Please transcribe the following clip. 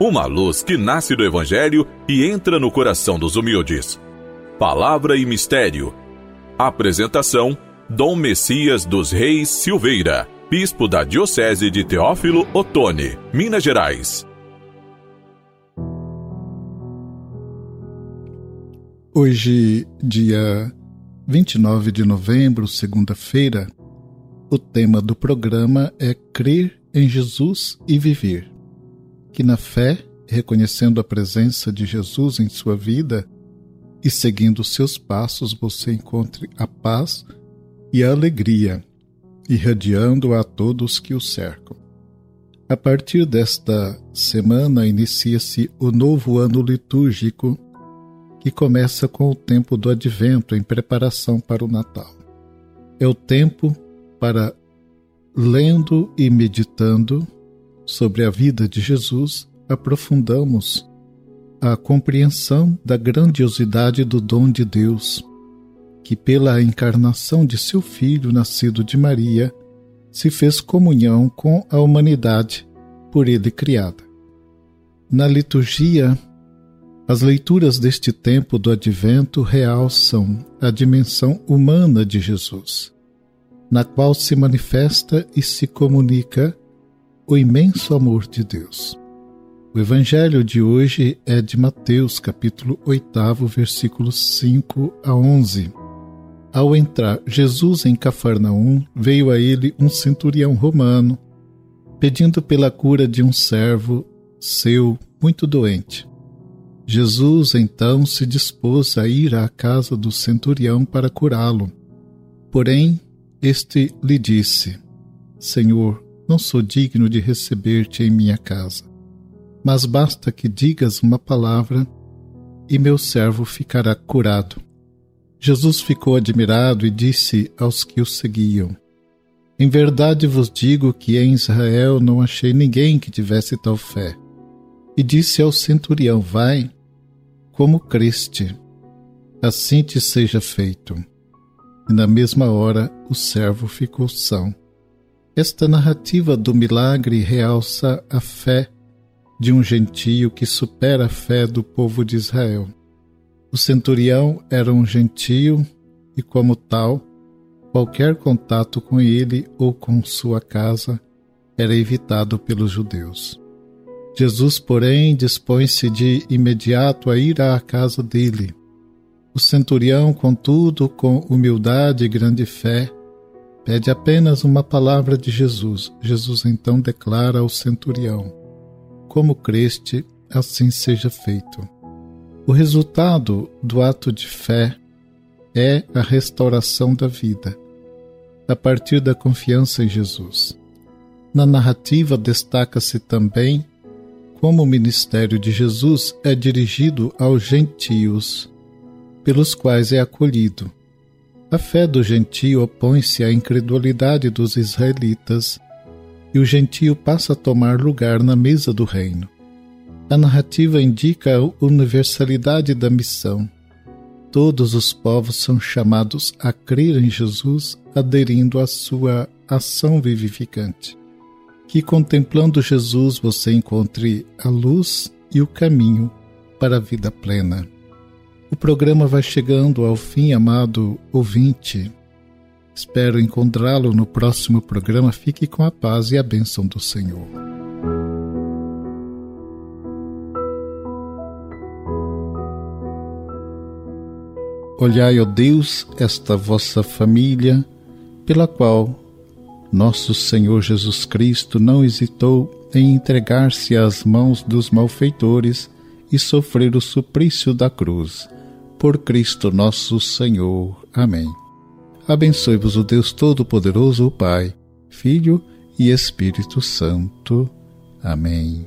uma luz que nasce do Evangelho e entra no coração dos humildes. Palavra e Mistério. Apresentação: Dom Messias dos Reis Silveira, Bispo da Diocese de Teófilo Otoni, Minas Gerais. Hoje, dia 29 de novembro, segunda-feira, o tema do programa é Crer em Jesus e Viver. Que na fé, reconhecendo a presença de Jesus em sua vida e seguindo seus passos, você encontre a paz e a alegria, irradiando a todos que o cercam. A partir desta semana inicia-se o novo ano litúrgico que começa com o tempo do advento em preparação para o Natal. É o tempo para, lendo e meditando sobre a vida de Jesus, aprofundamos a compreensão da grandiosidade do dom de Deus, que pela encarnação de seu Filho nascido de Maria, se fez comunhão com a humanidade por ele criada. Na liturgia as leituras deste tempo do advento realçam a dimensão humana de Jesus, na qual se manifesta e se comunica o imenso amor de Deus. O evangelho de hoje é de Mateus, capítulo 8, versículos 5 a 11. Ao entrar Jesus em Cafarnaum, veio a ele um centurião romano, pedindo pela cura de um servo seu muito doente. Jesus então se dispôs a ir à casa do centurião para curá-lo. Porém, este lhe disse: Senhor, não sou digno de receber-te em minha casa, mas basta que digas uma palavra e meu servo ficará curado. Jesus ficou admirado e disse aos que o seguiam: Em verdade vos digo que em Israel não achei ninguém que tivesse tal fé. E disse ao centurião: Vai como creste, assim te seja feito. E na mesma hora o servo ficou são. Esta narrativa do milagre realça a fé de um gentio que supera a fé do povo de Israel. O centurião era um gentio e, como tal, qualquer contato com ele ou com sua casa era evitado pelos judeus. Jesus, porém, dispõe-se de imediato a ir à casa dele. O centurião, contudo, com humildade e grande fé, pede apenas uma palavra de Jesus. Jesus então declara ao centurião: Como creste, assim seja feito. O resultado do ato de fé é a restauração da vida, a partir da confiança em Jesus. Na narrativa destaca-se também como o ministério de Jesus é dirigido aos gentios, pelos quais é acolhido. A fé do gentio opõe-se à incredulidade dos israelitas, e o gentio passa a tomar lugar na mesa do reino. A narrativa indica a universalidade da missão. Todos os povos são chamados a crer em Jesus, aderindo à sua ação vivificante que contemplando Jesus você encontre a luz e o caminho para a vida plena. O programa vai chegando ao fim, amado ouvinte. Espero encontrá-lo no próximo programa. Fique com a paz e a bênção do Senhor. Olhai, ó Deus, esta vossa família, pela qual nosso Senhor Jesus Cristo não hesitou em entregar-se às mãos dos malfeitores e sofrer o suplício da cruz. Por Cristo nosso Senhor. Amém. Abençoe-vos o Deus Todo-Poderoso, o Pai, Filho e Espírito Santo. Amém.